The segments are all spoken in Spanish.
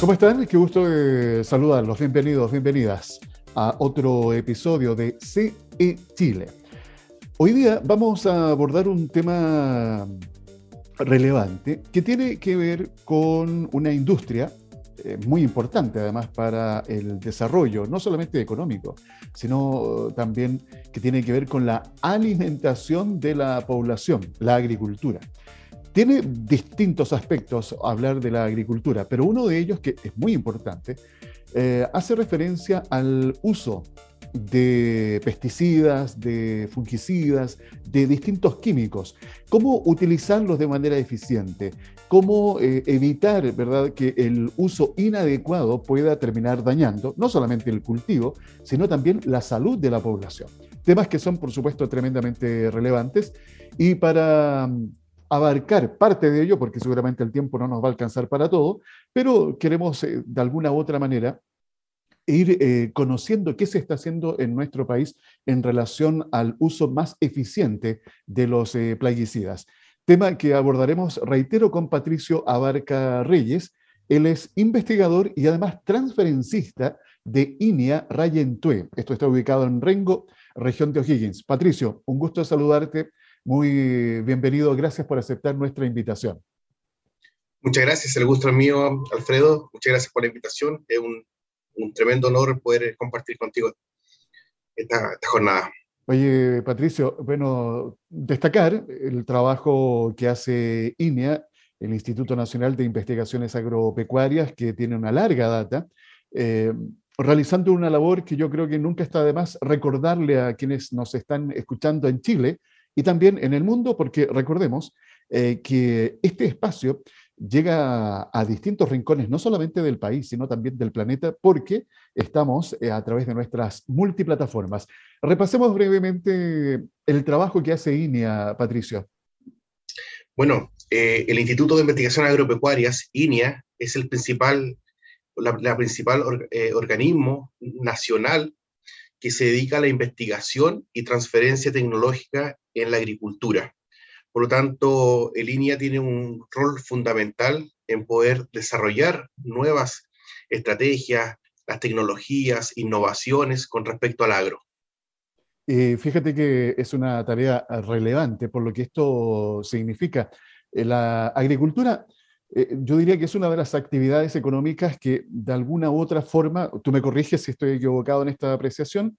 ¿Cómo están? Qué gusto saludarlos. Bienvenidos, bienvenidas a otro episodio de CE Chile. Hoy día vamos a abordar un tema relevante que tiene que ver con una industria eh, muy importante además para el desarrollo, no solamente económico, sino también que tiene que ver con la alimentación de la población, la agricultura. Tiene distintos aspectos hablar de la agricultura, pero uno de ellos que es muy importante eh, hace referencia al uso de pesticidas, de fungicidas, de distintos químicos. ¿Cómo utilizarlos de manera eficiente? ¿Cómo eh, evitar ¿verdad? que el uso inadecuado pueda terminar dañando no solamente el cultivo, sino también la salud de la población? Temas que son, por supuesto, tremendamente relevantes. Y para mm, abarcar parte de ello, porque seguramente el tiempo no nos va a alcanzar para todo, pero queremos eh, de alguna u otra manera ir eh, conociendo qué se está haciendo en nuestro país en relación al uso más eficiente de los eh, plaguicidas. Tema que abordaremos, reitero, con Patricio Abarca Reyes. Él es investigador y además transferencista de INIA Rayentue. Esto está ubicado en Rengo, región de O'Higgins. Patricio, un gusto saludarte. Muy bienvenido. Gracias por aceptar nuestra invitación. Muchas gracias. El gusto es mío, Alfredo. Muchas gracias por la invitación. Es un un tremendo honor poder compartir contigo esta, jornada. Oye, Patricio, bueno, destacar el trabajo que hace INEA, el Instituto Nacional de Investigaciones Agropecuarias, que tiene una larga data, eh, realizando una labor que yo creo que nunca está de más recordarle a quienes nos están escuchando en Chile y también en el mundo, porque recordemos eh, que este espacio llega a, distintos rincones, no solamente del país, sino también del planeta, porque estamos eh, a través de nuestras multiplataformas. Repasemos brevemente el trabajo que hace INEA, Patricio. Bueno, eh, el Instituto de Investigación Agropecuarias, INEA, es el principal, la, principal eh, organismo nacional que se dedica a la investigación y transferencia tecnológica en la agricultura. Por lo tanto, el INIA tiene un rol fundamental en poder desarrollar nuevas estrategias, las tecnologías, innovaciones con respecto al agro. fíjate que es una tarea relevante por lo que esto significa. Eh, la agricultura, eh, yo diría que es una de las actividades económicas que de alguna u otra forma, tú me corriges si estoy equivocado en esta apreciación,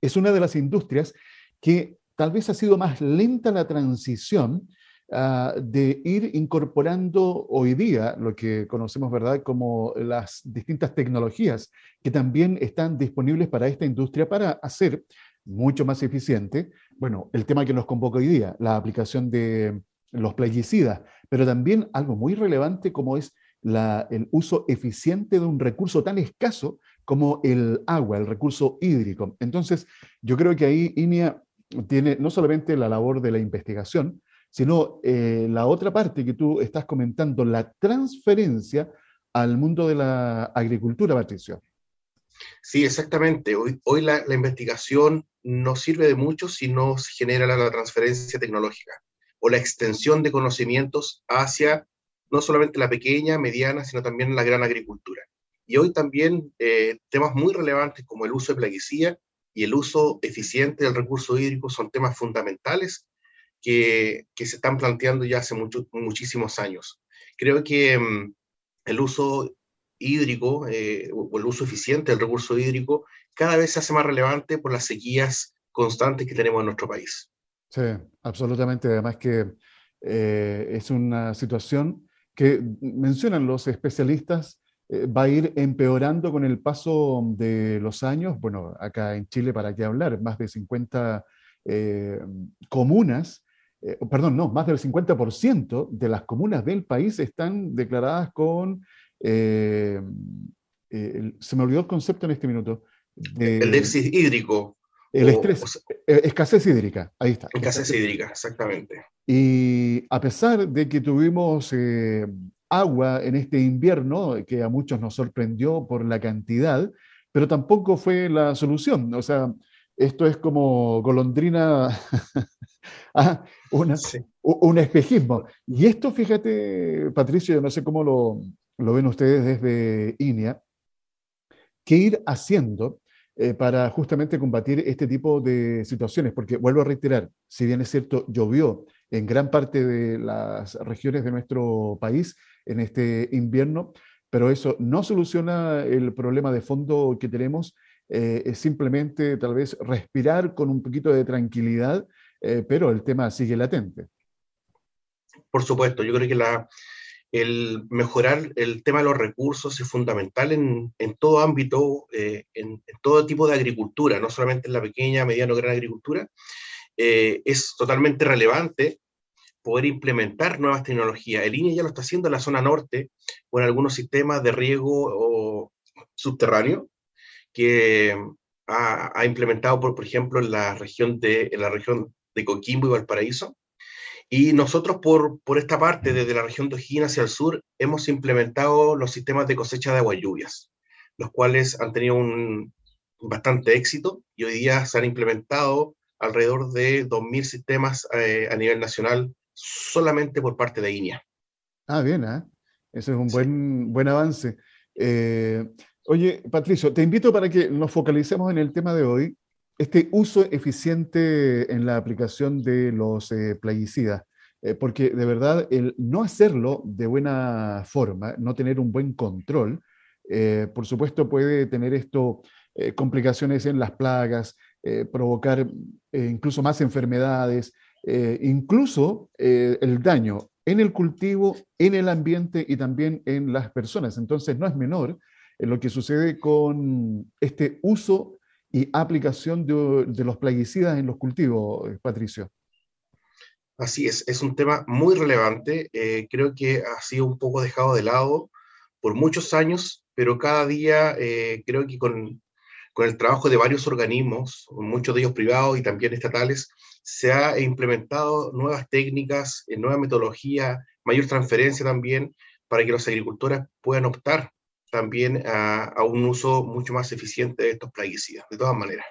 es una de las industrias que tal vez ha sido más lenta la transición ah, de ir incorporando hoy día lo que conocemos, ¿verdad?, como las distintas tecnologías que también están disponibles para esta industria para hacer mucho más eficiente, bueno, el tema que nos convoca hoy día, la aplicación de los plaguicidas, pero también algo muy relevante como es el uso eficiente de un recurso tan escaso como el agua, el recurso hídrico. Entonces, yo creo que ahí INEA tiene no solamente la labor de la investigación, sino eh, la otra parte que tú estás comentando, la transferencia al mundo de la agricultura, Patricio. Sí, exactamente. Hoy, hoy la, investigación no sirve de mucho si no se genera la, transferencia tecnológica o la extensión de conocimientos hacia no solamente la pequeña, mediana, sino también la gran agricultura. Y hoy también eh, temas muy relevantes como el uso de plaguicida y el uso eficiente del recurso hídrico son temas fundamentales que, se están planteando ya hace muchísimos años. Creo que mm, el uso hídrico eh, o el uso eficiente del recurso hídrico cada vez se hace más relevante por las sequías constantes que tenemos en nuestro país. Sí, absolutamente. Además que eh, es una situación que mencionan los especialistas va a ir empeorando con el paso de los años. Bueno, acá en Chile, ¿para qué hablar? Más de 50 eh, comunas, eh, perdón, no, más del 50% de las comunas del país están declaradas con, se me olvidó el concepto en este minuto. el déficit hídrico. El estrés, escasez hídrica, ahí está. Escasez hídrica, exactamente. Y a pesar de que tuvimos agua en este invierno, que a muchos nos sorprendió por la cantidad, pero tampoco fue la solución. O sea, esto es como golondrina, ah, un espejismo. Y esto, fíjate, Patricio, yo no sé cómo lo, lo ven ustedes desde INEA, qué ir haciendo eh, para justamente combatir este tipo de situaciones, porque vuelvo a reiterar, si bien es cierto, llovió en gran parte de las regiones de nuestro país en este invierno, pero eso no soluciona el problema de fondo que tenemos, eh, es simplemente tal vez respirar con un poquito de tranquilidad, eh, pero el tema sigue latente. Por supuesto, yo creo que el mejorar el tema de los recursos es fundamental en, todo ámbito, eh, en, todo tipo de agricultura, no solamente en la pequeña, mediana o gran agricultura. Es totalmente relevante poder implementar nuevas tecnologías. El INE ya lo está haciendo en la zona norte, con algunos sistemas de riego o subterráneo, que ha, implementado, por, por, ejemplo, en la región de, en la región de Coquimbo y Valparaíso, y nosotros por, por esta parte, desde la región de O'Higgins hacia el sur, hemos implementado los sistemas de cosecha de agua lluvias, los cuales han tenido un bastante éxito y hoy día se han implementado alrededor de 2.000 sistemas eh, a nivel nacional solamente por parte de INEA. Ah, bien, ¿eh? Ese es un buen, buen avance. Eh, oye, Patricio, te invito para que nos focalicemos en el tema de hoy, este uso eficiente en la aplicación de los eh, plaguicidas, eh, porque de verdad el no hacerlo de buena forma, no tener un buen control, por supuesto puede tener esto complicaciones en las plagas, provocar incluso más enfermedades, incluso el daño en el cultivo, en el ambiente y también en las personas. Entonces no es menor lo que sucede con este uso y aplicación de, los plaguicidas en los cultivos, eh, Patricio. Así es, es un tema muy relevante. Eh, creo que ha sido un poco dejado de lado por muchos años, pero cada día eh, creo que con, el trabajo de varios organismos, muchos de ellos privados y también estatales, se ha implementado nuevas técnicas, nueva metodología, mayor transferencia también para que los agricultores puedan optar también a, un uso mucho más eficiente de estos plaguicidas, de todas maneras.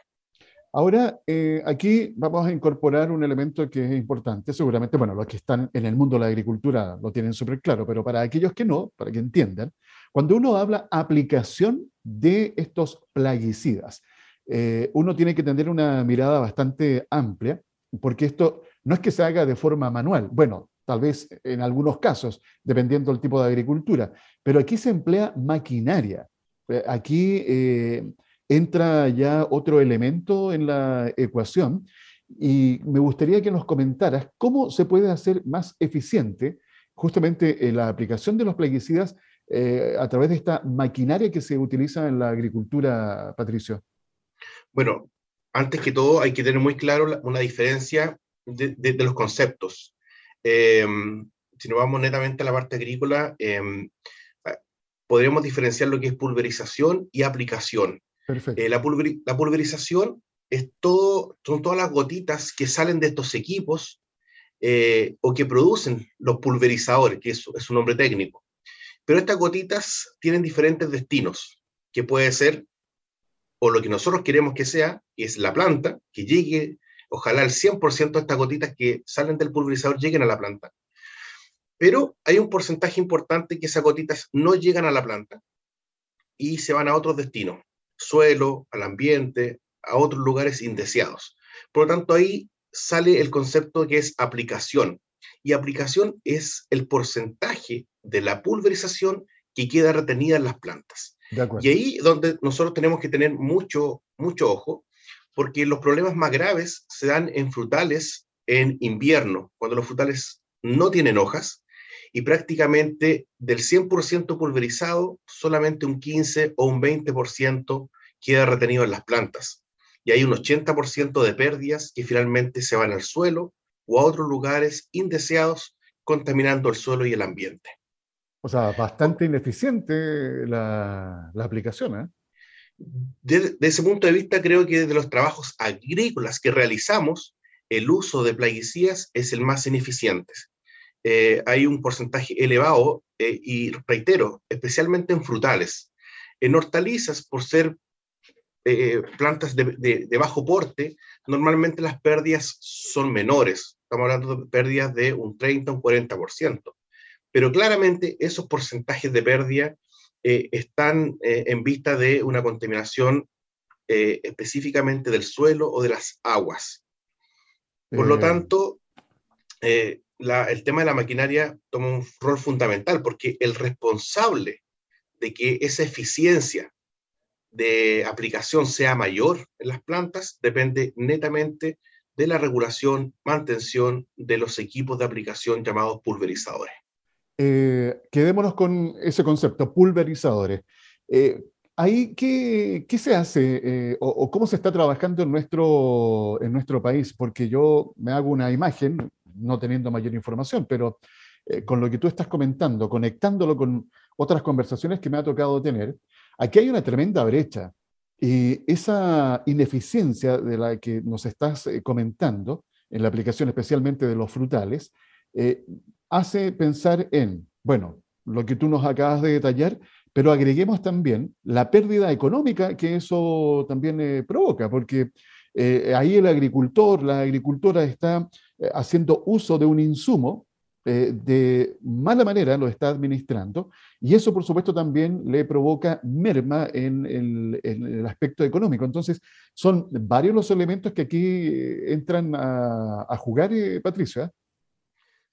Ahora, eh, aquí vamos a incorporar un elemento que es importante, seguramente, bueno, los que están en el mundo de la agricultura lo tienen súper claro, pero para aquellos que no, para que entiendan, cuando uno habla aplicación de estos plaguicidas, eh, uno tiene que tener una mirada bastante amplia, porque esto no es que se haga de forma manual. Bueno, tal vez en algunos casos, dependiendo del tipo de agricultura, pero aquí se emplea maquinaria. Eh, aquí eh, entra ya otro elemento en la ecuación y me gustaría que nos comentaras cómo se puede hacer más eficiente justamente eh, la aplicación de los plaguicidas a través de esta maquinaria que se utiliza en la agricultura, Patricio. Bueno, antes que todo hay que tener muy claro una diferencia de los conceptos. Em, si nos vamos netamente a la parte agrícola, em, podríamos diferenciar lo que es pulverización y aplicación. Eh, la, pulverización es todo, son todas las gotitas que salen de estos equipos eh, o que producen los pulverizadores, que es, es un nombre técnico. Pero estas gotitas tienen diferentes destinos, que puede ser o lo que nosotros queremos que sea, es la planta, que llegue Ojalá el 100% de estas gotitas que salen del pulverizador lleguen a la planta. Pero hay un porcentaje importante que esas gotitas no llegan a la planta y se van a otros destinos, suelo, al ambiente, a otros lugares indeseados. Por lo tanto, ahí sale el concepto que es aplicación. Y aplicación es el porcentaje de la pulverización que queda retenida en las plantas. Y ahí donde nosotros tenemos que tener mucho, mucho ojo, porque los problemas más graves se dan en frutales en invierno, cuando los frutales no tienen hojas y prácticamente del 100% pulverizado, solamente un 15 o un 20% queda retenido en las plantas. Y hay un 80% de pérdidas que finalmente se van al suelo o a otros lugares indeseados, contaminando el suelo y el ambiente. O sea, bastante ineficiente la, la aplicación, ¿eh? desde ese punto de vista, creo que de los trabajos agrícolas que realizamos, el uso de plaguicidas es el más ineficiente. Eh, hay un porcentaje elevado eh, y reitero, especialmente en frutales. En hortalizas, por ser eh, plantas de, bajo porte, normalmente las pérdidas son menores. Estamos hablando de pérdidas de un 30, un 40%. Pero claramente esos porcentajes de pérdida eh, están eh, en vista de una contaminación específicamente del suelo o de las aguas. Por lo tanto, el tema de la maquinaria toma un rol fundamental porque el responsable de que esa eficiencia de aplicación sea mayor en las plantas depende netamente de la regulación, mantención de los equipos de aplicación llamados pulverizadores. Eh, quedémonos con ese concepto, pulverizadores. Eh, ¿Ahí qué, qué, se hace eh, o, cómo se está trabajando en nuestro, en nuestro país? Porque yo me hago una imagen, no teniendo mayor información, pero con lo que tú estás comentando, conectándolo con otras conversaciones que me ha tocado tener, Aquí hay una tremenda brecha y esa ineficiencia de la que nos estás eh, comentando, en la aplicación especialmente de los frutales, eh, hace pensar en, bueno, lo que tú nos acabas de detallar, pero agreguemos también la pérdida económica que eso también eh, provoca, porque ahí el agricultor, la agricultora está haciendo uso de un insumo eh, de mala manera lo está administrando y eso por supuesto también le provoca merma en el, aspecto económico. Entonces son varios los elementos que aquí eh, entran a, jugar, eh, Patricia.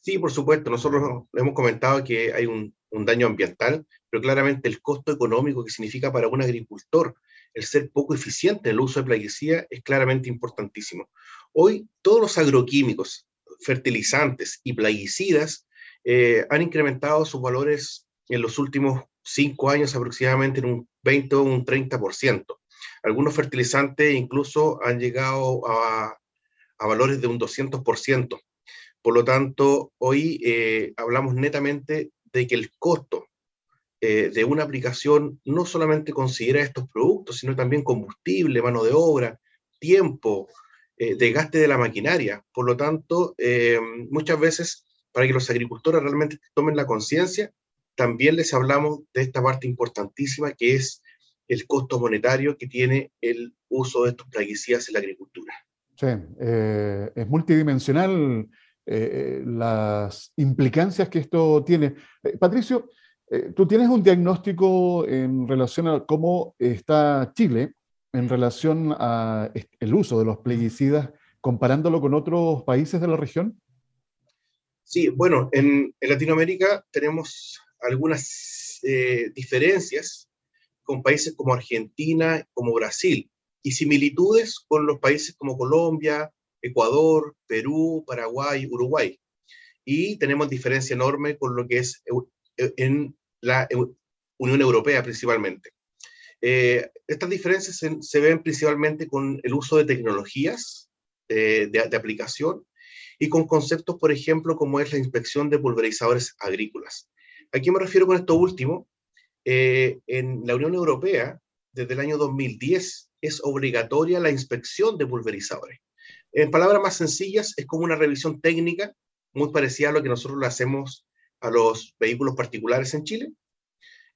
Sí, por supuesto. Nosotros hemos comentado que hay un, daño ambiental, pero claramente el costo económico que significa para un agricultor el ser poco eficiente en el uso de plaguicida es claramente importantísimo. Hoy todos los agroquímicos, fertilizantes y plaguicidas eh, han incrementado sus valores en los últimos cinco años aproximadamente en un 20 o un 30%. Algunos fertilizantes incluso han llegado a, valores de un 200%. Por lo tanto, hoy eh, hablamos netamente de que el costo eh, de una aplicación no solamente considera estos productos, sino también combustible, mano de obra, tiempo, eh, desgaste de la maquinaria. Por lo tanto, eh, muchas veces, para que los agricultores realmente tomen la conciencia, también les hablamos de esta parte importantísima que es el costo monetario que tiene el uso de estos plaguicidas en la agricultura. Sí, eh, es multidimensional las implicancias que esto tiene. Patricio, tú tienes un diagnóstico en relación a cómo está Chile en relación al uso de los plaguicidas, comparándolo con otros países de la región? Sí, bueno, en, Latinoamérica tenemos algunas eh, diferencias con países como Argentina, como Brasil, y similitudes con los países como Colombia, Ecuador, Perú, Paraguay, Uruguay. Y tenemos diferencia enorme con lo que es en la Unión Europea principalmente. Eh, estas diferencias se, ven principalmente con el uso de tecnologías eh, de, aplicación y con conceptos, por ejemplo, como es la inspección de pulverizadores agrícolas. ¿A qué me refiero con esto último? Eh, en la Unión Europea, desde el año 2010, es obligatoria la inspección de pulverizadores. En palabras más sencillas, es como una revisión técnica muy parecida a lo que nosotros le hacemos a los vehículos particulares en Chile,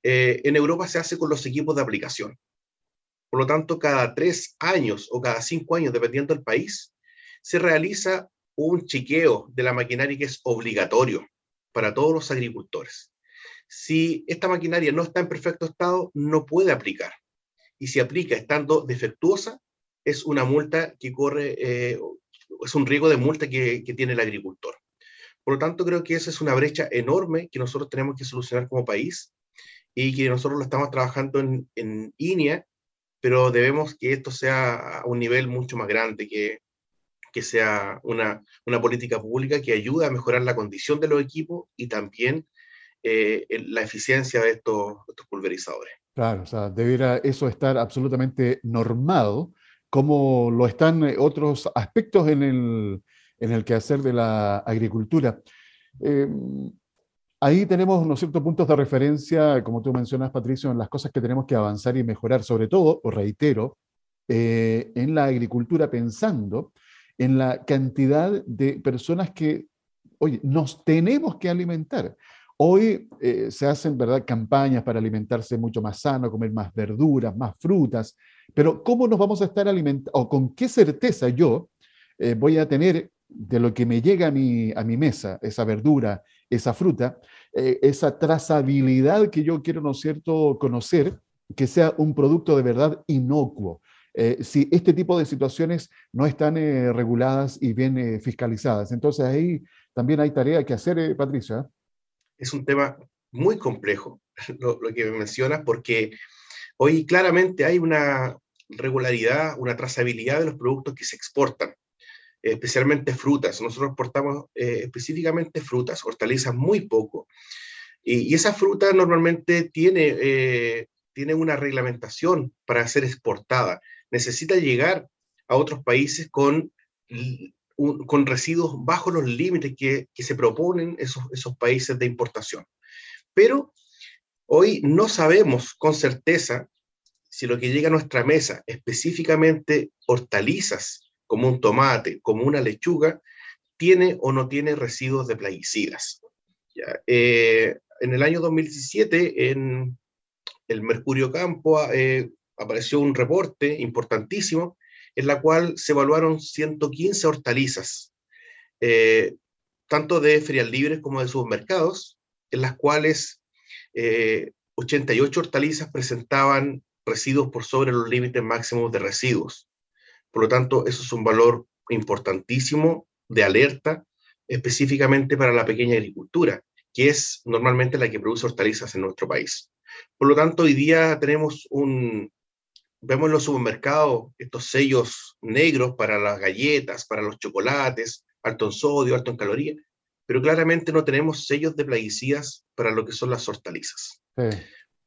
eh, en Europa se hace con los equipos de aplicación. Por lo tanto, cada tres años o cada cinco años, dependiendo del país, se realiza un chequeo de la maquinaria que es obligatorio para todos los agricultores. Si esta maquinaria no está en perfecto estado, no puede aplicar. Y si aplica estando defectuosa, es una multa que corre, eh, es un riesgo de multa que, tiene el agricultor. Por lo tanto, creo que esa es una brecha enorme que nosotros tenemos que solucionar como país y que nosotros lo estamos trabajando en, en INEA, pero debemos que esto sea a un nivel mucho más grande, que, que sea una, una política pública que ayude a mejorar la condición de los equipos y también eh, la eficiencia de estos, estos pulverizadores. Claro, o sea, debiera eso estar absolutamente normado, como lo están eh, otros aspectos en el, en el quehacer de la agricultura. Eh, Ahí tenemos, ¿no cierto?, puntos de referencia, como tú mencionas, Patricio, en las cosas que tenemos que avanzar y mejorar, sobre todo, os reitero, eh, en la agricultura, pensando en la cantidad de personas que, oye, nos tenemos que alimentar. Hoy se hacen ¿verdad? campañas para alimentarse mucho más sano, comer más verduras, más frutas, pero ¿cómo nos vamos a estar alimentando o con qué certeza yo eh, voy a tener de lo que me llega a mi, a mi mesa, esa verdura, esa fruta, eh, esa trazabilidad que yo quiero, ¿no cierto?, conocer, que sea un producto de verdad inocuo. si este tipo de situaciones no están reguladas y bien fiscalizadas. Entonces ahí también hay tarea que hacer, Patricia es un tema muy complejo, lo, que mencionas, porque hoy claramente hay una regularidad, una trazabilidad de los productos que se exportan, especialmente frutas. Nosotros exportamos eh, específicamente frutas, hortalizas muy poco, y, esa fruta normalmente tiene, eh, tiene una reglamentación para ser exportada. Necesita llegar a otros países con con residuos bajo los límites que, se proponen esos, esos países de importación. Pero hoy no sabemos con certeza si lo que llega a nuestra mesa, específicamente hortalizas, como un tomate, como una lechuga, tiene o no tiene residuos de plaguicidas. Eh, en el año 2017, en el Mercurio Campo, eh, apareció un reporte importantísimo en la cual se evaluaron 115 hortalizas, eh, tanto de ferias libres como de supermercados, en las cuales 88 eh, hortalizas presentaban residuos por sobre los límites máximos de residuos. Por lo tanto, eso es un valor importantísimo de alerta, específicamente para la pequeña agricultura, que es normalmente la que produce hortalizas en nuestro país. Por lo tanto, hoy día tenemos un, vemos en los supermercados estos sellos negros para las galletas, para los chocolates, alto en sodio, alto en calorías, pero claramente no tenemos sellos de plaguicidas para lo que son las hortalizas.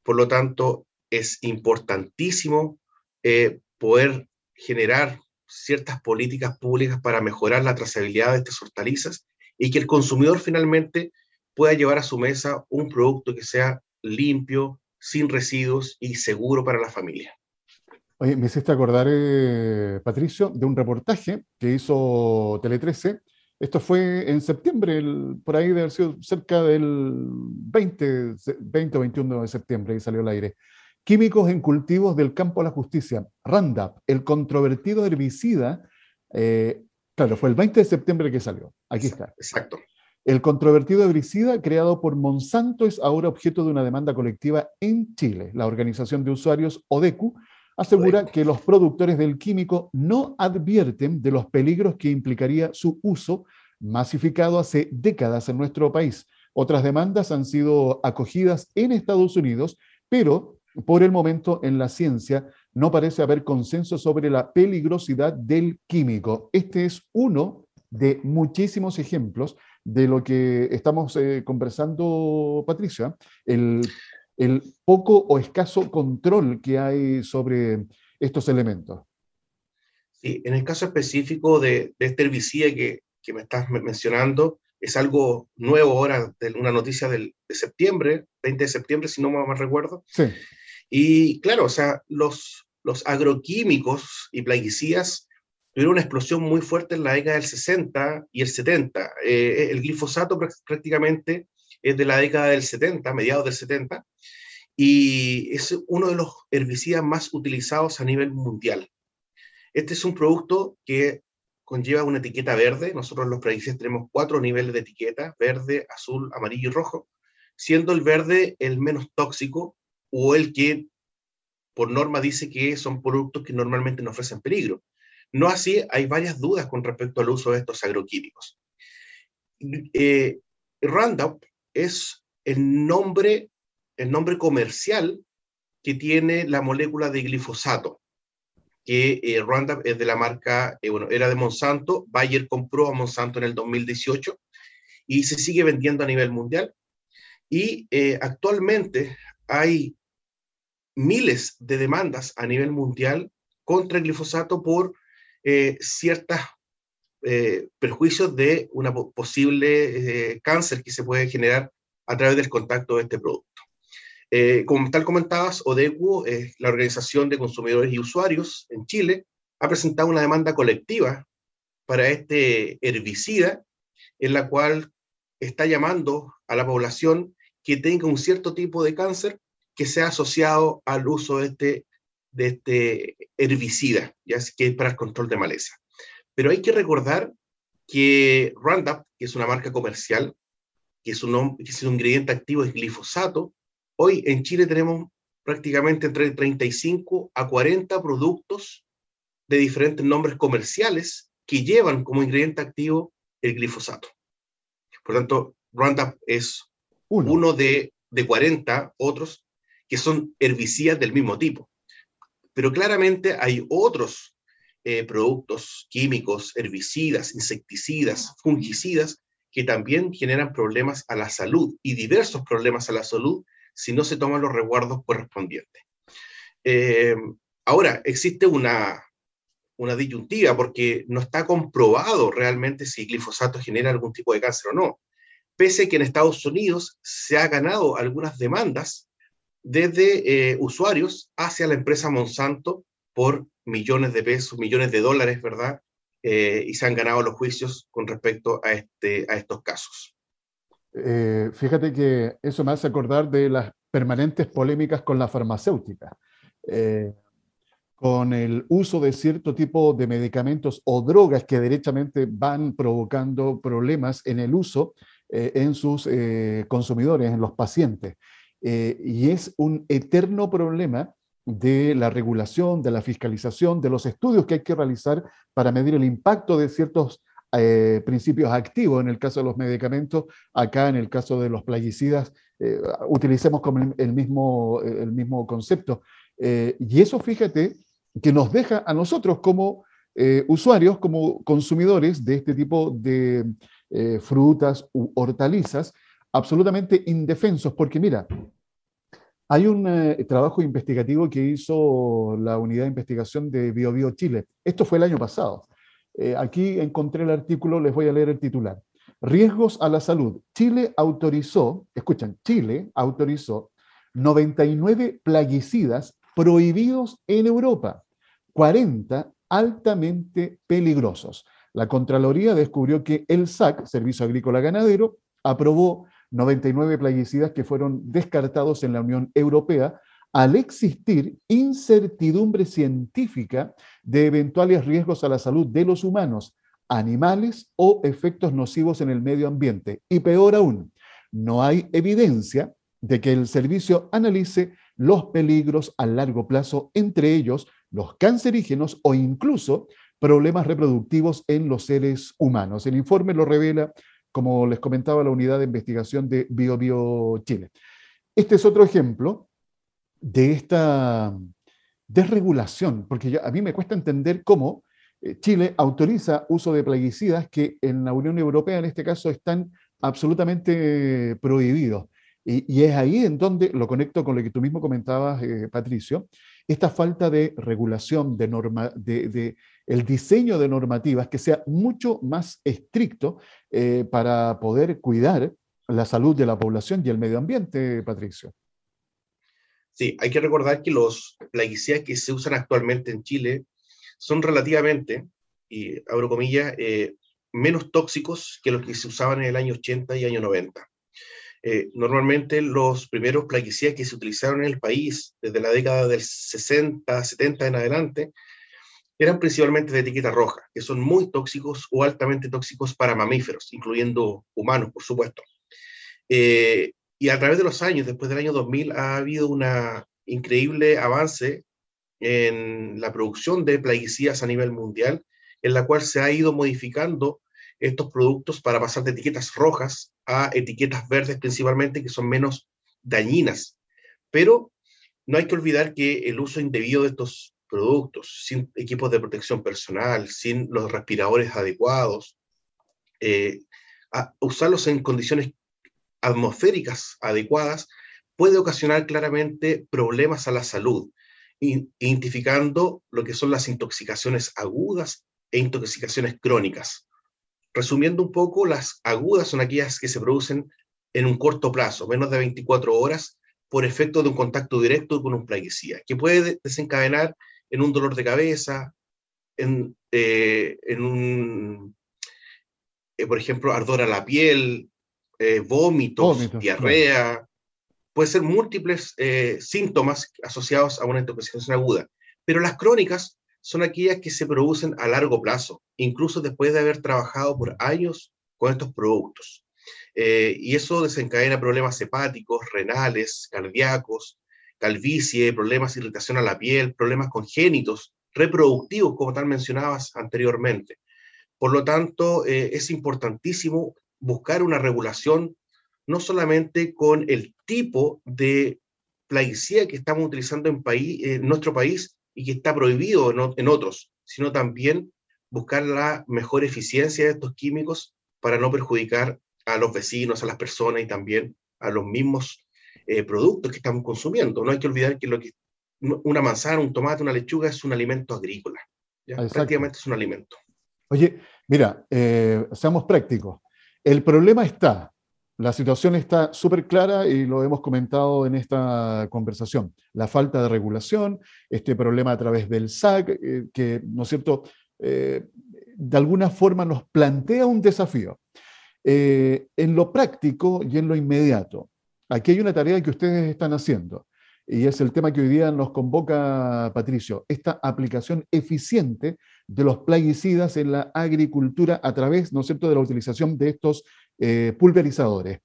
Por lo tanto, es importantísimo eh, poder generar ciertas políticas públicas para mejorar la trazabilidad de estas hortalizas y que el consumidor finalmente pueda llevar a su mesa un producto que sea limpio, sin residuos y seguro para la familia. Oye, me hiciste acordar, eh, Patricio, de un reportaje que hizo Tele 13. Esto fue en septiembre, por ahí de haber sido cerca del 20, 20 o 21 de septiembre, y salió al aire. Químicos en cultivos del campo a la justicia. Roundup, el controvertido herbicida. Eh, claro, fue el 20 de septiembre que salió. Aquí está. Exacto. El controvertido herbicida creado por Monsanto es ahora objeto de una demanda colectiva en Chile. La organización de usuarios ODECU asegura que los productores del químico no advierten de los peligros que implicaría su uso masificado hace décadas en nuestro país. Otras demandas han sido acogidas en Estados Unidos, pero por el momento en la ciencia no parece haber consenso sobre la peligrosidad del químico. Este es uno de muchísimos ejemplos de lo que estamos eh, conversando, Patricia, el el poco o escaso control que hay sobre estos elementos. Sí, en el caso específico de, este herbicida que, que, me estás mencionando, es algo nuevo ahora, de una noticia del, de septiembre, 20 de septiembre, si no me recuerdo. Sí. Y claro, o sea, los, los agroquímicos y plaguicidas tuvieron una explosión muy fuerte en la década del 60 y el 70. Eh, el glifosato prácticamente es de la década del 70, mediados del 70, y es uno de los herbicidas más utilizados a nivel mundial. Este es un producto que conlleva una etiqueta verde. Nosotros los plaguicidas tenemos cuatro niveles de etiqueta, verde, azul, amarillo y rojo, siendo el verde el menos tóxico o el que por norma dice que son productos que normalmente no ofrecen peligro. No así, hay varias dudas con respecto al uso de estos agroquímicos. Eh, Roundup es el nombre, el nombre comercial que tiene la molécula de glifosato, que eh, Roundup es de la marca, eh, bueno, era de Monsanto, Bayer compró a Monsanto en el 2018 y se sigue vendiendo a nivel mundial. Y eh, actualmente hay miles de demandas a nivel mundial contra el glifosato por ciertas eh, perjuicios de una posible eh, cáncer que se puede generar a través del contacto de este producto. Eh, como tal comentabas, ODECU, la Organización de Consumidores y Usuarios en Chile, ha presentado una demanda colectiva para este herbicida, en la cual está llamando a la población que tenga un cierto tipo de cáncer que sea asociado al uso de este, de este herbicida, ya que es para el control de maleza. Pero hay que recordar que Roundup, que es una marca comercial, que es un, que es un ingrediente activo es glifosato, hoy en Chile tenemos prácticamente entre 35 a 40 productos de diferentes nombres comerciales que llevan como ingrediente activo el glifosato. Por tanto, Roundup es uno, de, de 40 otros que son herbicidas del mismo tipo. Pero claramente hay otros eh, productos químicos, herbicidas, insecticidas, fungicidas, que también generan problemas a la salud y diversos problemas a la salud si no se toman los resguardos correspondientes. Eh, ahora, existe una, una disyuntiva porque no está comprobado realmente si glifosato genera algún tipo de cáncer o no. Pese a que en Estados Unidos se ha ganado algunas demandas desde eh, usuarios hacia la empresa Monsanto por millones de pesos, millones de dólares, ¿verdad? Eh, y se han ganado los juicios con respecto a, este, a estos casos. Eh, fíjate que eso me hace acordar de las permanentes polémicas con la farmacéutica con el uso de cierto tipo de medicamentos o drogas que derechamente van provocando problemas en el uso eh, en sus eh, consumidores, en los pacientes. Eh, y es un eterno problema de la regulación, de la fiscalización, de los estudios que hay que realizar para medir el impacto de ciertos principios activos en el caso de los medicamentos, acá en el caso de los plaguicidas, utilicemos como el, mismo, el mismo concepto. y eso, fíjate, que nos deja a nosotros como eh, usuarios, como consumidores de este tipo de eh, frutas u hortalizas, absolutamente indefensos, porque mira, hay un eh, trabajo investigativo que hizo la unidad de investigación de BioBio Chile. Esto fue el año pasado. aquí encontré el artículo, les voy a leer el titular. Riesgos a la salud. Chile autorizó, escuchan, Chile autorizó 99 plaguicidas prohibidos en Europa. 40 altamente peligrosos. La Contraloría descubrió que el SAC, Servicio Agrícola Ganadero, aprobó 99 plaguicidas que fueron descartados en la Unión Europea al existir incertidumbre científica de eventuales riesgos a la salud de los humanos, animales o efectos nocivos en el medio ambiente. Y peor aún, no hay evidencia de que el servicio analice los peligros a largo plazo, entre ellos los cancerígenos o incluso problemas reproductivos en los seres humanos. El informe lo revela, como les comentaba, la unidad de investigación de BioBio Chile. Este es otro ejemplo de esta desregulación, porque a mí me cuesta entender cómo eh, Chile autoriza uso de plaguicidas que en la Unión Europea, en este caso, están absolutamente prohibidos. Y, es ahí en donde lo conecto con lo que tú mismo comentabas, eh, Patricio, esta falta de regulación, de, norma, de, el diseño de normativas que sea mucho más estricto eh, para poder cuidar la salud de la población y el medio ambiente, Patricio. Sí, hay que recordar que los plaguicidas que se usan actualmente en Chile son relativamente, y abro comillas, eh, menos tóxicos que los que se usaban en el año 80 y año 90. Eh, normalmente los primeros plaguicidas que se utilizaron en el país desde la década del 60, 70 en adelante, eran principalmente de etiqueta roja, que son muy tóxicos o altamente tóxicos para mamíferos, incluyendo humanos, por supuesto. Eh, y a través de los años, después del año 2000, ha habido un increíble avance en la producción de plaguicidas a nivel mundial, en la cual se ha ido modificando estos productos para pasar de etiquetas rojas a etiquetas verdes principalmente, que son menos dañinas. Pero no hay que olvidar que el uso indebido de estos productos, sin equipos de protección personal, sin los respiradores adecuados, eh, usarlos en condiciones atmosféricas adecuadas, puede ocasionar claramente problemas a la salud, identificando lo que son las intoxicaciones agudas e intoxicaciones crónicas. Resumiendo un poco, las agudas son aquellas que se producen en un corto plazo, menos de 24 horas, por efecto de un contacto directo con un plaguicida, que puede desencadenar en un dolor de cabeza, en, eh, un, eh, por ejemplo, ardor a la piel, eh, vómitos, diarrea, puede ser múltiples síntomas asociados a una intoxicación aguda, pero las crónicas son aquellas que se producen a largo plazo, incluso después de haber trabajado por años con estos productos. Eh, y eso desencadena problemas hepáticos, renales, cardíacos, calvicie, problemas de irritación a la piel, problemas congénitos, reproductivos, como tal mencionabas anteriormente. Por lo tanto, eh, es importantísimo buscar una regulación no solamente con el tipo de plaguicida que estamos utilizando en, nuestro país y que está prohibido en, en otros, sino también buscar la mejor eficiencia de estos químicos para no perjudicar a los vecinos, a las personas y también a los mismos eh, productos que estamos consumiendo. No hay que olvidar que, lo que una manzana, un tomate, una lechuga es un alimento agrícola. Prácticamente es un alimento. Oye, mira, eh, seamos prácticos. El problema está, la situación está súper clara y lo hemos comentado en esta conversación. La falta de regulación, este problema a través del SAC, eh, que, ¿no es cierto?, de alguna forma nos plantea un desafío. en lo práctico y en lo inmediato, Aquí hay una tarea que ustedes están haciendo y es el tema que hoy día nos convoca Patricio, esta aplicación eficiente de los plaguicidas en la agricultura a través, ¿no es cierto?, de la utilización de estos eh, pulverizadores.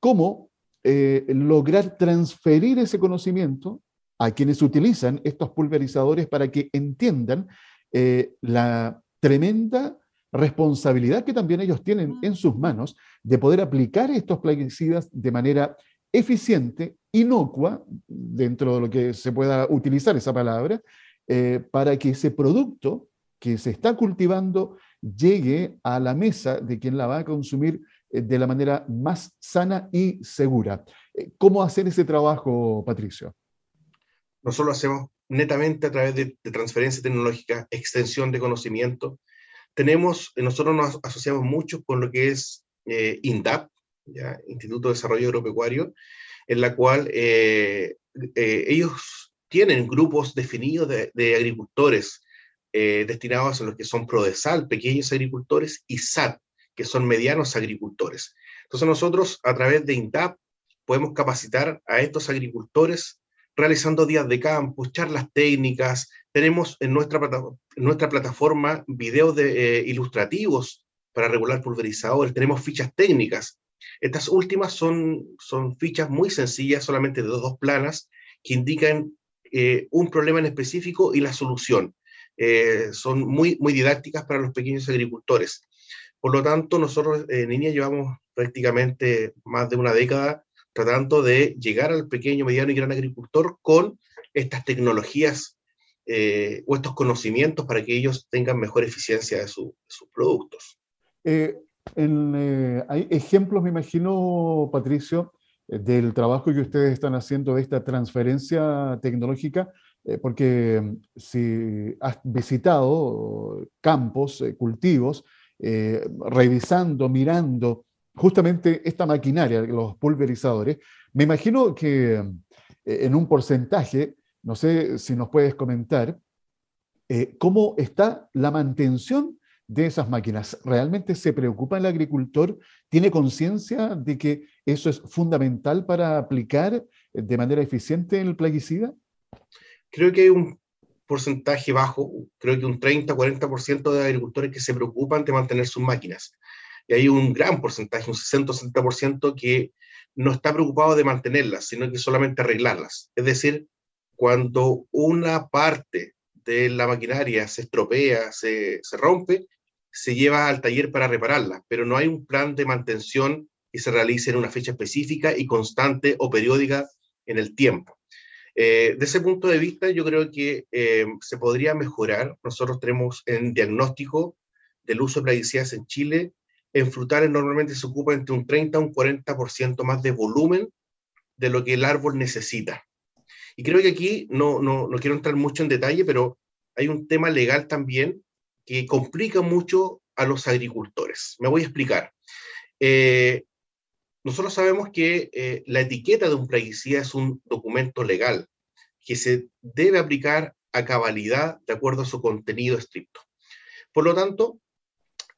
¿Cómo eh, lograr transferir ese conocimiento a quienes utilizan estos pulverizadores para que entiendan eh, la tremenda responsabilidad que también ellos tienen en sus manos de poder aplicar estos plaguicidas de manera eficiente, inocua, dentro de lo que se pueda utilizar esa palabra, eh, para que ese producto que se está cultivando llegue a la mesa de quien la va a consumir de la manera más sana y segura. Eh, ¿Cómo hacer ese trabajo, Patricio? Nosotros lo hacemos netamente a través de, transferencia tecnológica, extensión de conocimiento. Tenemos, nosotros nos asociamos mucho con lo que es INDAP, Instituto de Desarrollo Agropecuario, en la cual eh, eh, ellos tienen grupos definidos de, agricultores eh, destinados a los que son PRODESAL, pequeños agricultores, y SAT, que son medianos agricultores. Entonces nosotros a través de INTAP podemos capacitar a estos agricultores realizando días de campo, charlas técnicas, tenemos en nuestra, nuestra plataforma videos de, ilustrativos para regular pulverizadores, tenemos fichas técnicas estas últimas son, son fichas muy sencillas, solamente de dos planas, que indican eh, un problema en específico y la solución. Eh, son muy, muy didácticas para los pequeños agricultores. Por lo tanto, nosotros en línea llevamos prácticamente más de una década tratando de llegar al pequeño, mediano y gran agricultor con estas tecnologías eh, o estos conocimientos para que ellos tengan mejor eficiencia de, sus productos. Eh, hay ejemplos, me imagino, Patricio, eh, del trabajo que ustedes están haciendo de esta transferencia tecnológica, eh, porque mm, si has visitado campos, cultivos, revisando, mirando justamente esta maquinaria, los pulverizadores, me imagino que en un porcentaje, no sé si nos puedes comentar, cómo está la mantención de esas máquinas. ¿Realmente se preocupa el agricultor? ¿Tiene conciencia de que eso es fundamental para aplicar de manera eficiente el plaguicida? Creo que hay un porcentaje bajo, creo que un 30-40% de agricultores que se preocupan de mantener sus máquinas. Y hay un gran porcentaje, un 60-60% que no está preocupado de mantenerlas, sino que solamente arreglarlas. Es decir, cuando una parte de la maquinaria se estropea, se, se rompe, se lleva al taller para repararla, pero no hay un plan de mantención que se realice en una fecha específica y constante o periódica en el tiempo. Eh, ese punto de vista, yo creo que eh, se podría mejorar. Nosotros tenemos en diagnóstico del uso de plaguicidas en Chile, en frutales normalmente se ocupa entre un 30 a un 40% más de volumen de lo que el árbol necesita. Y creo que aquí, no, no, no quiero entrar mucho en detalle, pero hay un tema legal también que complica mucho a los agricultores. Me voy a explicar. Eh, nosotros sabemos que eh, la etiqueta de un plaguicida es un documento legal que se debe aplicar a cabalidad de acuerdo a su contenido estricto. Por lo tanto,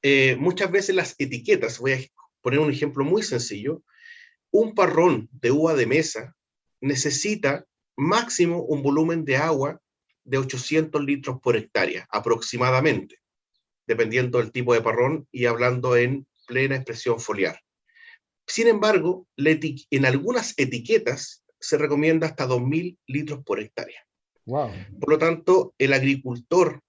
eh, muchas veces las etiquetas, voy a poner un ejemplo muy sencillo, un parrón de uva de mesa necesita máximo un volumen de agua de 800 litros por hectárea, aproximadamente, dependiendo del tipo de parrón y hablando en plena expresión foliar. Sin embargo, en algunas etiquetas se recomienda hasta 2.000 litros por hectárea. Por lo tanto, el agricultor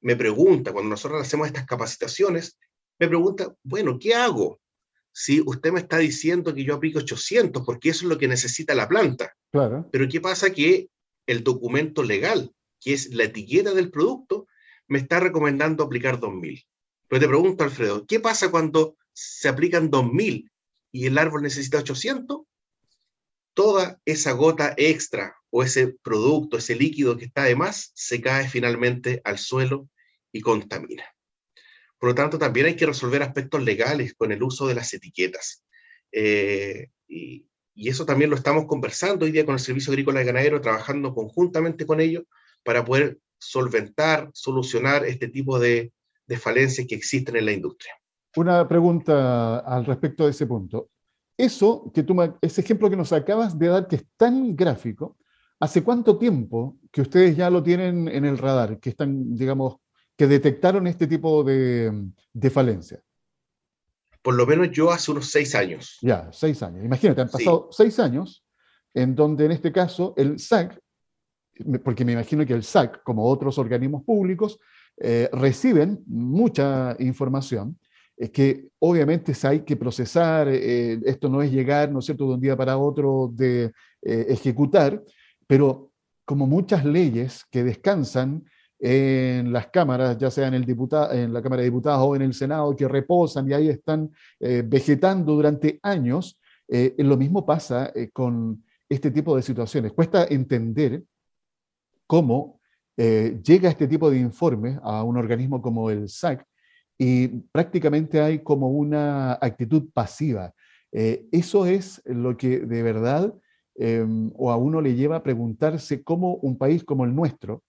me pregunta, cuando nosotros hacemos estas capacitaciones, me pregunta, bueno, ¿qué hago? Si usted me está diciendo que yo aplico 800, porque eso es lo que necesita la planta. Claro. Pero ¿qué pasa? Que el documento legal, que es la etiqueta del producto, me está recomendando aplicar 2000. Pero te pregunto, Alfredo, ¿qué pasa cuando se aplican 2000 y el árbol necesita 800? Toda esa gota extra o ese producto, ese líquido que está de más, se cae finalmente al suelo y contamina. Por lo tanto, también hay que resolver aspectos legales con el uso de las etiquetas. Eh, y, eso también lo estamos conversando hoy día con el Servicio Agrícola y Ganadero, trabajando conjuntamente con ellos para poder solventar, solucionar este tipo de, de falencias que existen en la industria. Una pregunta al respecto de ese punto. Eso, que tú, ese ejemplo que nos acabas de dar, que es tan gráfico, ¿hace cuánto tiempo que ustedes ya lo tienen en el radar, que están, digamos, que detectaron este tipo de, de falencia? Por lo menos yo hace unos seis años. Ya, seis años. Imagínate, han pasado seis años en donde en este caso el SAC, porque me imagino que el SAC, como otros organismos públicos, eh, reciben mucha información es que obviamente hay que procesar, eh, esto no es llegar, ¿no es cierto?, de un día para otro de eh, ejecutar, pero como muchas leyes que descansan en las cámaras, ya sea en, el diputado, en la Cámara de Diputados o en el Senado, que reposan y ahí están eh, vegetando durante años, lo mismo pasa con este tipo de situaciones. Cuesta entender cómo llega este tipo de informe a un organismo como el SAC, y prácticamente hay como una actitud pasiva. Eh, eso es lo que de verdad em, o a uno le lleva a preguntarse cómo un país como el nuestro,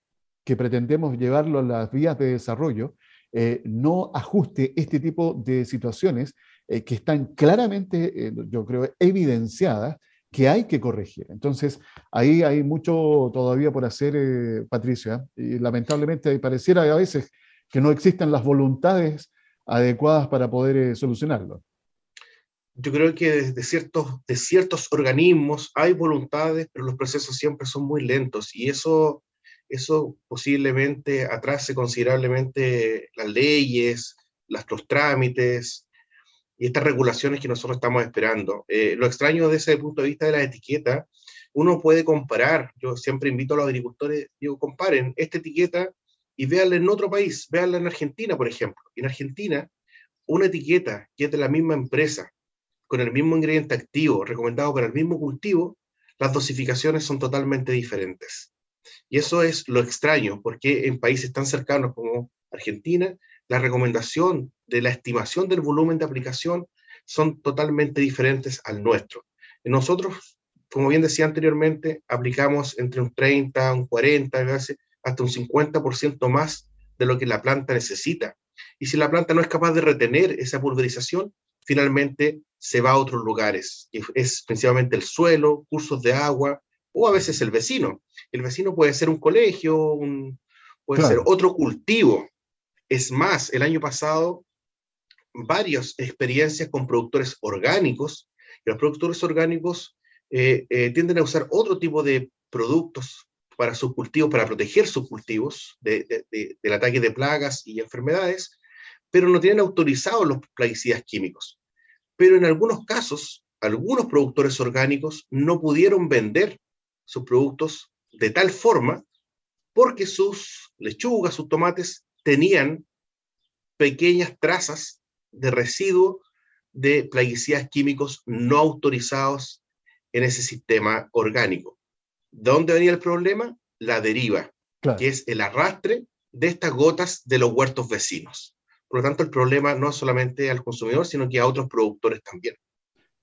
que pretendemos llevarlo a las vías de desarrollo, eh, no ajuste este tipo de situaciones eh, que están claramente, yo creo, evidenciadas que hay que corregir. Entonces, ahí hay mucho todavía por hacer, Patricia, y lamentablemente pareciera a veces que no existen las voluntades adecuadas para poder eh, solucionarlo. Yo creo que desde ciertos, de ciertos organismos hay voluntades, pero los procesos siempre son muy lentos y eso, eso posiblemente atrase considerablemente las leyes, los trámites y estas regulaciones que nosotros estamos esperando. Eh, lo extraño de ese punto de vista de la etiqueta, uno puede comparar, yo siempre invito a los agricultores, digo, comparen esta etiqueta y véanla en otro país, véanla en Argentina, por ejemplo. En Argentina, una etiqueta que es de la misma empresa, con el mismo ingrediente activo, recomendado para el mismo cultivo, las dosificaciones son totalmente diferentes. Y eso es lo extraño, porque en países tan cercanos como Argentina, la recomendación de la estimación del volumen de aplicación son totalmente diferentes al nuestro. Nosotros, como bien decía anteriormente, aplicamos entre un 30, un 40, veces hasta un 50% más de lo que la planta necesita. Y si la planta no es capaz de retener esa pulverización, finalmente se va a otros lugares, que es principalmente el suelo, cursos de agua o a veces el vecino. El vecino puede ser un colegio, puede ser otro cultivo. Es más, el año pasado, varias experiencias con productores orgánicos, y los productores orgánicos eh, eh, tienden a usar otro tipo de productos para sus cultivos, para proteger sus cultivos de, del ataque de plagas y enfermedades, pero no tienen autorizados los plaguicidas químicos. Pero en algunos casos, algunos productores orgánicos no pudieron vender sus productos de tal forma porque sus lechugas, sus tomates tenían pequeñas trazas de residuo de plaguicidas químicos no autorizados en ese sistema orgánico. ¿De dónde venía el problema? La deriva, que es el arrastre de estas gotas de los huertos vecinos. Por lo tanto, el problema no es solamente al consumidor, sino que a otros productores también.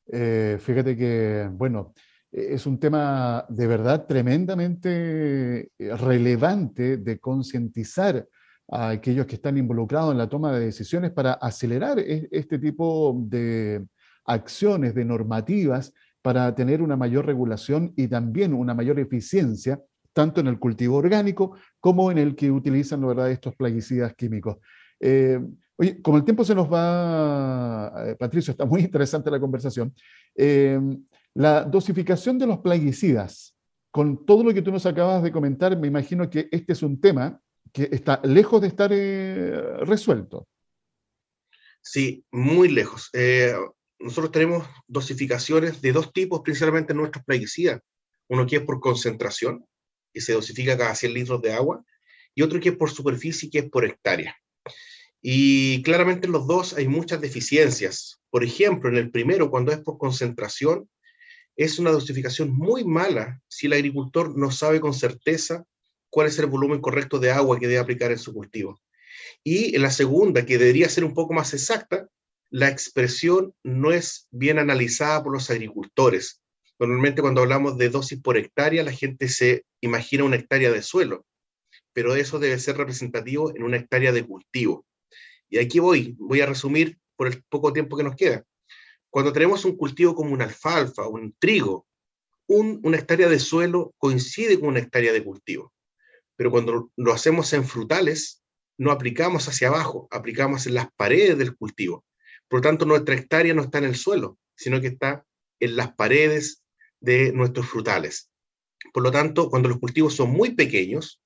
Eh, fíjate que, bueno, es un tema de verdad tremendamente eh, relevante de concientizar a aquellos que están involucrados en la toma de decisiones para acelerar este tipo de acciones, de normativas para tener una mayor regulación y también una mayor eficiencia, tanto en el cultivo orgánico como en el que utilizan la verdad, estos plaguicidas químicos. Eh, oye, como el tiempo se nos va, eh, Patricio, está muy interesante la conversación. Eh, la dosificación de los plaguicidas, con todo lo que tú nos acabas de comentar, me imagino que este es un tema que está lejos de estar resuelto. Sí, muy lejos. Nosotros tenemos dosificaciones de dos tipos, principalmente en nuestros plaguicidas. Uno que es por concentración, que se dosifica cada 100 litros de agua, y otro que es por superficie, que es por hectárea. Y claramente en los dos hay muchas deficiencias. Por ejemplo, en el primero, cuando es por concentración, es una dosificación muy mala si el agricultor no sabe con certeza cuál es el volumen correcto de agua que debe aplicar en su cultivo. Y en la segunda, que debería ser un poco más exacta, la expresión no es bien analizada por los agricultores. Normalmente cuando hablamos de dosis por hectárea, la gente se imagina una hectárea de suelo, pero eso debe ser representativo en una hectárea de cultivo. Y aquí voy, voy a resumir por el poco tiempo que nos queda. Cuando tenemos un cultivo como una alfalfa, un trigo, un, una hectárea de suelo coincide con una hectárea de cultivo. Pero cuando lo hacemos en frutales, no aplicamos hacia abajo, aplicamos en las paredes del cultivo. Por lo tanto, nuestra hectárea no está en el suelo, sino que está en las paredes de nuestros frutales. Por lo tanto, cuando los cultivos son muy pequeños,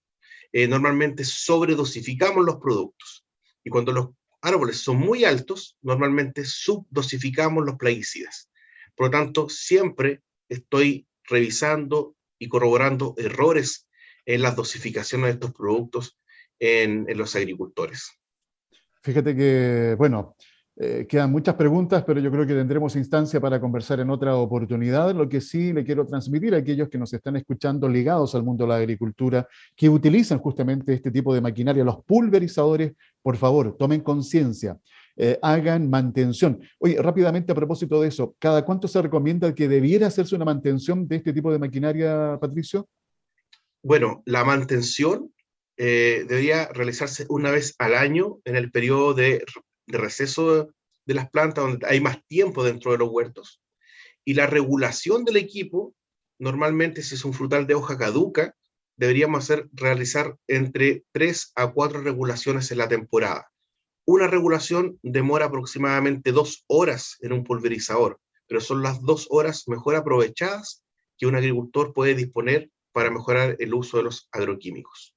eh, normalmente sobredosificamos los productos. Y cuando los árboles son muy altos, normalmente subdosificamos los plaguicidas. Por lo tanto, siempre estoy revisando y corroborando errores en las dosificaciones de estos productos en, en los agricultores. Fíjate que, bueno, eh, quedan muchas preguntas, pero yo creo que tendremos instancia para conversar en otra oportunidad. Lo que sí le quiero transmitir a aquellos que nos están escuchando ligados al mundo de la agricultura, que utilizan justamente este tipo de maquinaria, los pulverizadores, por favor, tomen conciencia. Eh, hagan mantención. Oye, rápidamente a propósito de eso, ¿cada cuánto se recomienda que debiera hacerse una mantención de este tipo de maquinaria, Patricio? Bueno, la mantención eh, debería realizarse una vez al año en el periodo de de receso de las plantas, donde hay más tiempo dentro de los huertos. Y la regulación del equipo, normalmente si es un frutal de hoja caduca, deberíamos hacer, realizar entre tres a cuatro regulaciones en la temporada. Una regulación demora aproximadamente dos horas en un pulverizador, pero son las dos horas mejor aprovechadas que un agricultor puede disponer para mejorar el uso de los agroquímicos.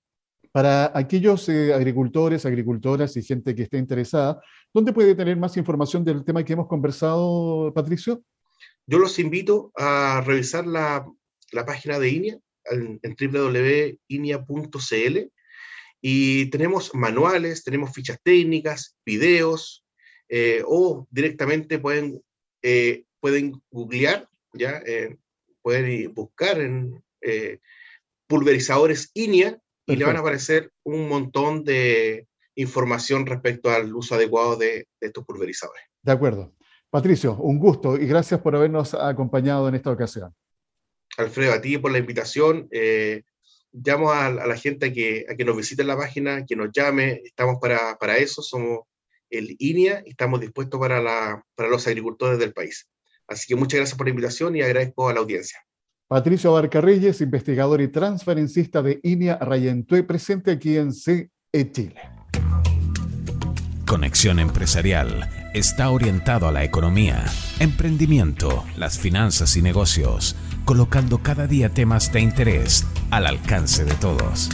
Para aquellos eh, agricultores, agricultoras y gente que esté interesada, ¿dónde puede tener más información del tema que hemos conversado, Patricio? Yo los invito a revisar la, página de INEA en, www.inia.cl y tenemos manuales, tenemos fichas técnicas, videos eh, o directamente pueden, eh, pueden googlear, ¿ya? pueden buscar en pulverizadores INEA y le van a aparecer un montón de información respecto al uso adecuado de, estos pulverizadores. De acuerdo. Patricio, un gusto y gracias por habernos acompañado en esta ocasión. Alfredo, a ti por la invitación. Eh, llamo a, la gente a que, a que nos visite la página, que nos llame. Estamos para, para eso, somos el INIA y estamos dispuestos para, la, para los agricultores del país. Así que muchas gracias por la invitación y agradezco a la audiencia. Patricio Barcarreyes, investigador y transferencista de INEA Rayentue, presente aquí en CE Chile. Conexión Empresarial está orientado a la economía, emprendimiento, las finanzas y negocios, colocando cada día temas de interés al alcance de todos.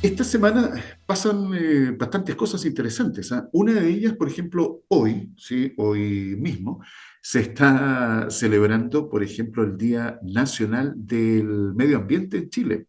Esta semana pasan eh, bastantes cosas interesantes. ¿ah? Una de ellas, por ejemplo, hoy, ¿sí? hoy mismo, se está celebrando, por ejemplo, el Día Nacional del Medio Ambiente en Chile.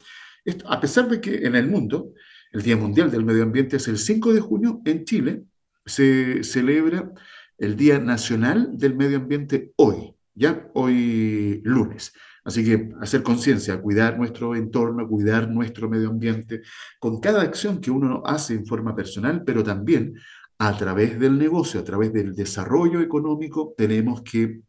a pesar de que en el mundo el Día Mundial del Medio Ambiente es el 5 de junio, en Chile se celebra el Día Nacional del Medio Ambiente hoy, ya hoy lunes. Así que hacer conciencia, cuidar nuestro entorno, cuidar nuestro medio ambiente, con cada acción que uno hace en forma personal, pero también a través del negocio, a través del desarrollo económico, tenemos que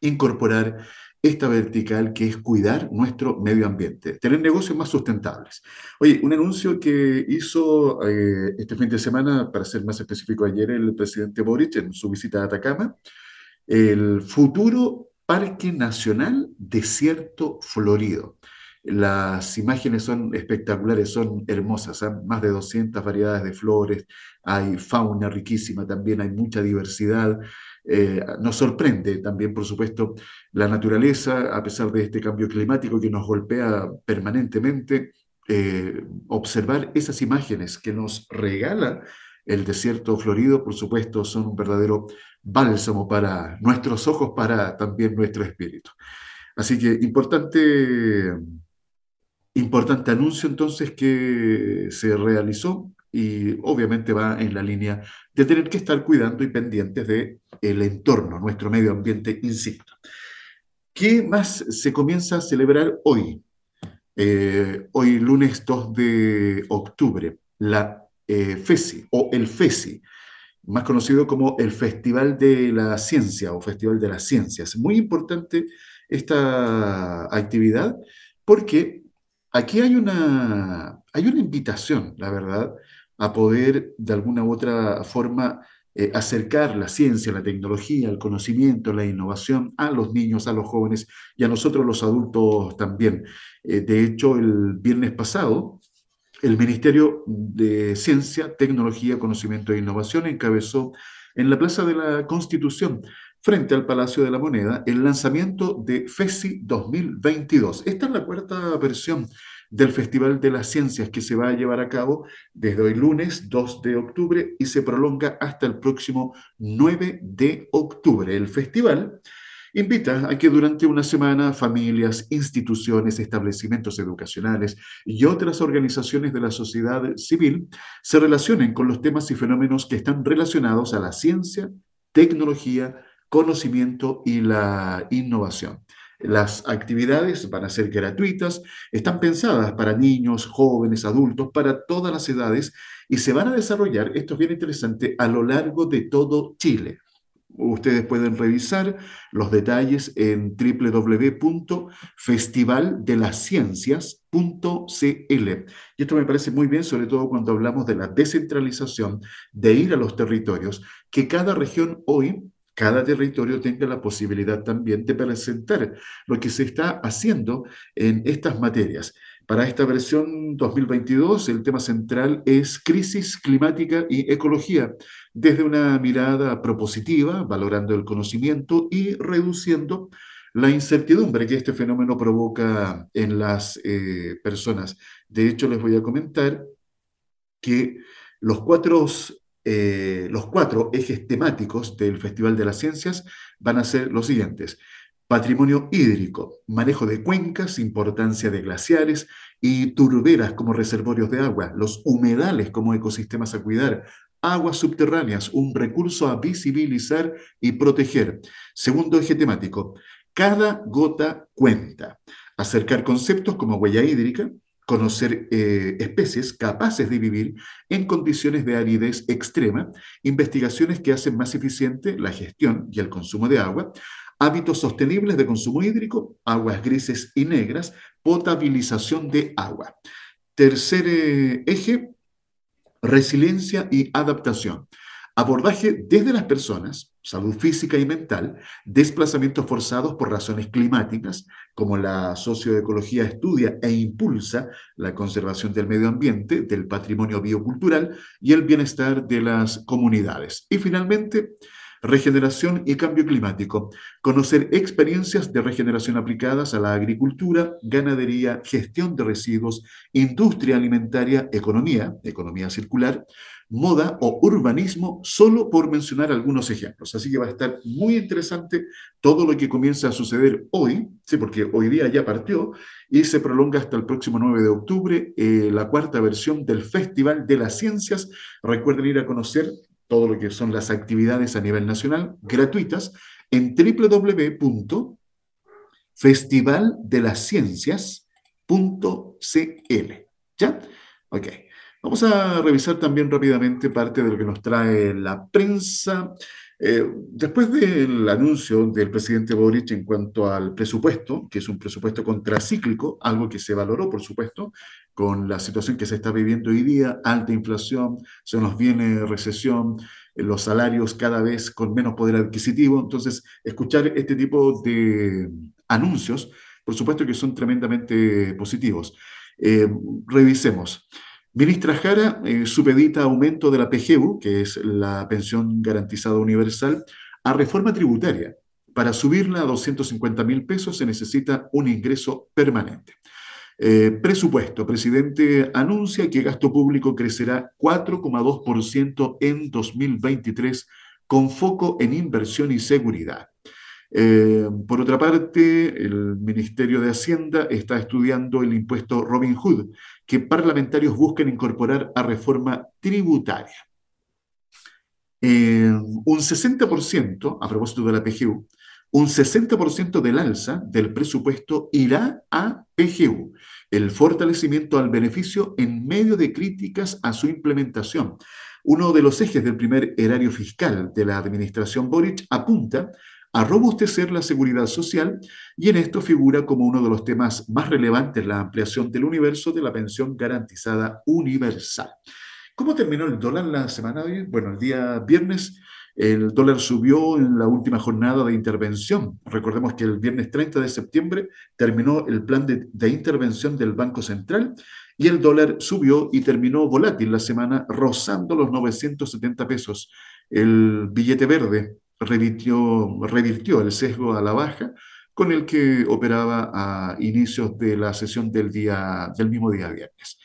incorporar esta vertical que es cuidar nuestro medio ambiente, tener negocios más sustentables. Oye, un anuncio que hizo eh, este fin de semana, para ser más específico ayer, el presidente Boric en su visita a Atacama, el futuro Parque Nacional Desierto Florido. Las imágenes son espectaculares, son hermosas, hay más de 200 variedades de flores, hay fauna riquísima también, hay mucha diversidad. Eh, nos sorprende también, por supuesto, la naturaleza, a pesar de este cambio climático que nos golpea permanentemente, eh, observar esas imágenes que nos regala el desierto florido, por supuesto, son un verdadero bálsamo para nuestros ojos, para también nuestro espíritu. Así que importante, importante anuncio entonces que se realizó y obviamente va en la línea de tener que estar cuidando y pendientes del el entorno, nuestro medio ambiente, insisto. ¿Qué más se comienza a celebrar hoy? Eh, hoy lunes 2 de octubre, la eh, FESI o el FESI, más conocido como el Festival de la Ciencia o Festival de las Ciencias. Muy importante esta actividad porque aquí hay una, hay una invitación, la verdad, a poder de alguna u otra forma eh, acercar la ciencia, la tecnología, el conocimiento, la innovación a los niños, a los jóvenes y a nosotros los adultos también. Eh, de hecho, el viernes pasado el Ministerio de Ciencia, Tecnología, Conocimiento e Innovación encabezó en la Plaza de la Constitución, frente al Palacio de la Moneda, el lanzamiento de FESI 2022. Esta es la cuarta versión del Festival de las Ciencias que se va a llevar a cabo desde hoy lunes 2 de octubre y se prolonga hasta el próximo 9 de octubre. El festival invita a que durante una semana familias, instituciones, establecimientos educacionales y otras organizaciones de la sociedad civil se relacionen con los temas y fenómenos que están relacionados a la ciencia, tecnología, conocimiento y la innovación. Las actividades van a ser gratuitas, están pensadas para niños, jóvenes, adultos, para todas las edades y se van a desarrollar, esto es bien interesante, a lo largo de todo Chile. Ustedes pueden revisar los detalles en www.festivaldelasciencias.cl. Y esto me parece muy bien, sobre todo cuando hablamos de la descentralización, de ir a los territorios, que cada región hoy cada territorio tenga la posibilidad también de presentar lo que se está haciendo en estas materias. Para esta versión 2022, el tema central es crisis climática y ecología, desde una mirada propositiva, valorando el conocimiento y reduciendo la incertidumbre que este fenómeno provoca en las eh, personas. De hecho, les voy a comentar que los cuatro eh, los cuatro ejes temáticos del Festival de las Ciencias van a ser los siguientes. Patrimonio hídrico, manejo de cuencas, importancia de glaciares y turberas como reservorios de agua, los humedales como ecosistemas a cuidar, aguas subterráneas, un recurso a visibilizar y proteger. Segundo eje temático, cada gota cuenta. Acercar conceptos como huella hídrica, conocer eh, especies capaces de vivir en condiciones de aridez extrema, investigaciones que hacen más eficiente la gestión y el consumo de agua, hábitos sostenibles de consumo hídrico, aguas grises y negras, potabilización de agua. Tercer eh, eje, resiliencia y adaptación. Abordaje desde las personas, salud física y mental, desplazamientos forzados por razones climáticas, como la socioecología estudia e impulsa la conservación del medio ambiente, del patrimonio biocultural y el bienestar de las comunidades. Y finalmente, regeneración y cambio climático, conocer experiencias de regeneración aplicadas a la agricultura, ganadería, gestión de residuos, industria alimentaria, economía, economía circular, moda o urbanismo, solo por mencionar algunos ejemplos. Así que va a estar muy interesante todo lo que comienza a suceder hoy, sí, porque hoy día ya partió y se prolonga hasta el próximo 9 de octubre, eh, la cuarta versión del Festival de las Ciencias. Recuerden ir a conocer todo lo que son las actividades a nivel nacional gratuitas en www.festivaldelasciencias.cl. ¿Ya? Ok. Vamos a revisar también rápidamente parte de lo que nos trae la prensa. Eh, después del anuncio del presidente Boric en cuanto al presupuesto, que es un presupuesto contracíclico, algo que se valoró, por supuesto, con la situación que se está viviendo hoy día, alta inflación, se nos viene recesión, los salarios cada vez con menos poder adquisitivo. Entonces, escuchar este tipo de anuncios, por supuesto que son tremendamente positivos. Eh, revisemos. Ministra Jara eh, supedita aumento de la PGU, que es la pensión garantizada universal, a reforma tributaria. Para subirla a 250 mil pesos se necesita un ingreso permanente. Eh, presupuesto. Presidente anuncia que gasto público crecerá 4,2% en 2023 con foco en inversión y seguridad. Eh, por otra parte, el Ministerio de Hacienda está estudiando el impuesto Robin Hood, que parlamentarios buscan incorporar a reforma tributaria. Eh, un 60%, a propósito de la PGU, un 60% del alza del presupuesto irá a PGU, el fortalecimiento al beneficio en medio de críticas a su implementación. Uno de los ejes del primer erario fiscal de la administración Boric apunta a robustecer la seguridad social y en esto figura como uno de los temas más relevantes la ampliación del universo de la pensión garantizada universal. ¿Cómo terminó el dólar la semana de hoy? Bueno, el día viernes el dólar subió en la última jornada de intervención. Recordemos que el viernes 30 de septiembre terminó el plan de, de, intervención del Banco Central y el dólar subió y terminó volátil la semana rozando los 970 pesos. El billete verde revirtió, revirtió el sesgo a la baja con el que operaba a inicios de la sesión del, día, del mismo día viernes.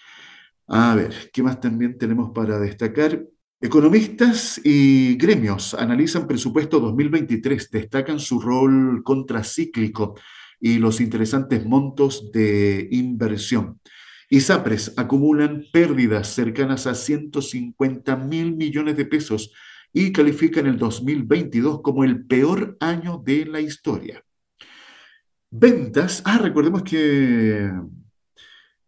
A ver, ¿qué más también tenemos para destacar? Economistas y gremios analizan presupuesto 2023, destacan su rol contracíclico y los interesantes montos de inversión. ISAPRES acumulan pérdidas cercanas a 150 mil millones de pesos y califican el 2022 como el peor año de la historia. Ventas, ah, recordemos que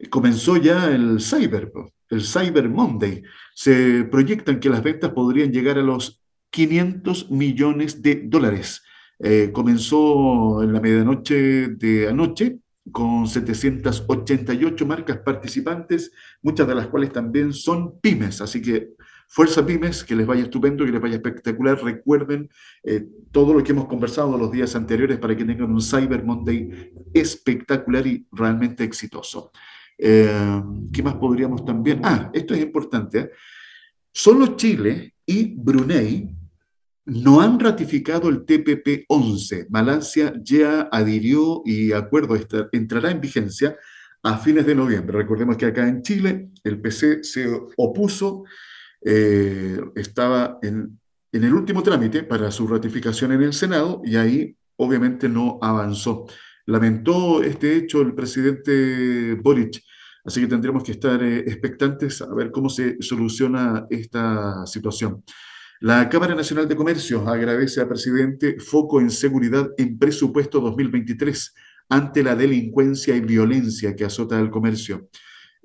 comenzó ya el Cyber, el Cyber Monday se proyectan que las ventas podrían llegar a los 500 millones de dólares. Eh, comenzó en la medianoche de anoche con 788 marcas participantes, muchas de las cuales también son pymes. Así que fuerza pymes, que les vaya estupendo, que les vaya espectacular. Recuerden eh, todo lo que hemos conversado los días anteriores para que tengan un Cyber Monday espectacular y realmente exitoso. Eh, ¿Qué más podríamos también? Ah, esto es importante. ¿eh? Solo Chile y Brunei no han ratificado el TPP-11. Malasia ya adhirió y acuerdo entrará en vigencia a fines de noviembre. Recordemos que acá en Chile el PC se opuso, eh, estaba en, el último trámite para su ratificación en el Senado y ahí obviamente no avanzó. Lamentó este hecho el presidente Boric, así que tendremos que estar eh, expectantes a ver cómo se soluciona esta situación. La Cámara Nacional de Comercio agradece al presidente foco en seguridad en presupuesto 2023 ante la delincuencia y violencia que azota al comercio.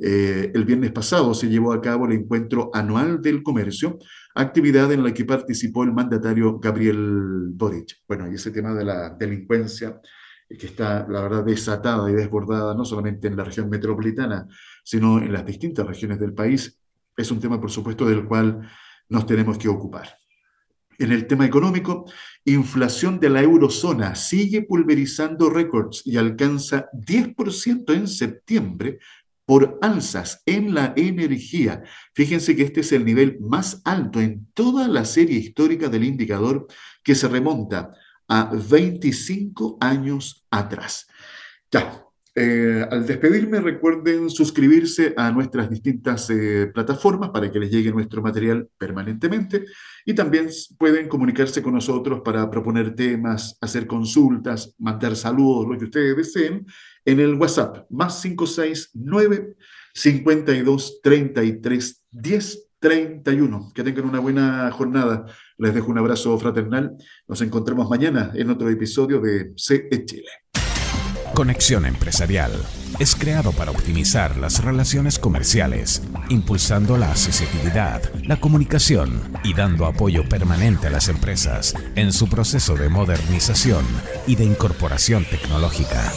Eh, el viernes pasado se llevó a cabo el encuentro anual del comercio, actividad en la que participó el mandatario Gabriel Boric. Bueno, y ese tema de la delincuencia que está, la verdad, desatada y desbordada no solamente en la región metropolitana, sino en las distintas regiones del país, es un tema, por supuesto, del cual nos tenemos que ocupar. En el tema económico, inflación de la eurozona sigue pulverizando récords y alcanza 10% en septiembre por alzas en la energía. Fíjense que este es el nivel más alto en toda la serie histórica del indicador que se remonta a 25 años atrás. Ya, eh, al despedirme recuerden suscribirse a nuestras distintas eh, plataformas para que les llegue nuestro material permanentemente y también pueden comunicarse con nosotros para proponer temas, hacer consultas, mandar saludos, lo que ustedes deseen, en el WhatsApp más 569 52 33 10 31. Que tengan una buena jornada. Les dejo un abrazo fraternal. Nos encontramos mañana en otro episodio de CE Chile. Conexión Empresarial es creado para optimizar las relaciones comerciales, impulsando la accesibilidad, la comunicación y dando apoyo permanente a las empresas en su proceso de modernización y de incorporación tecnológica.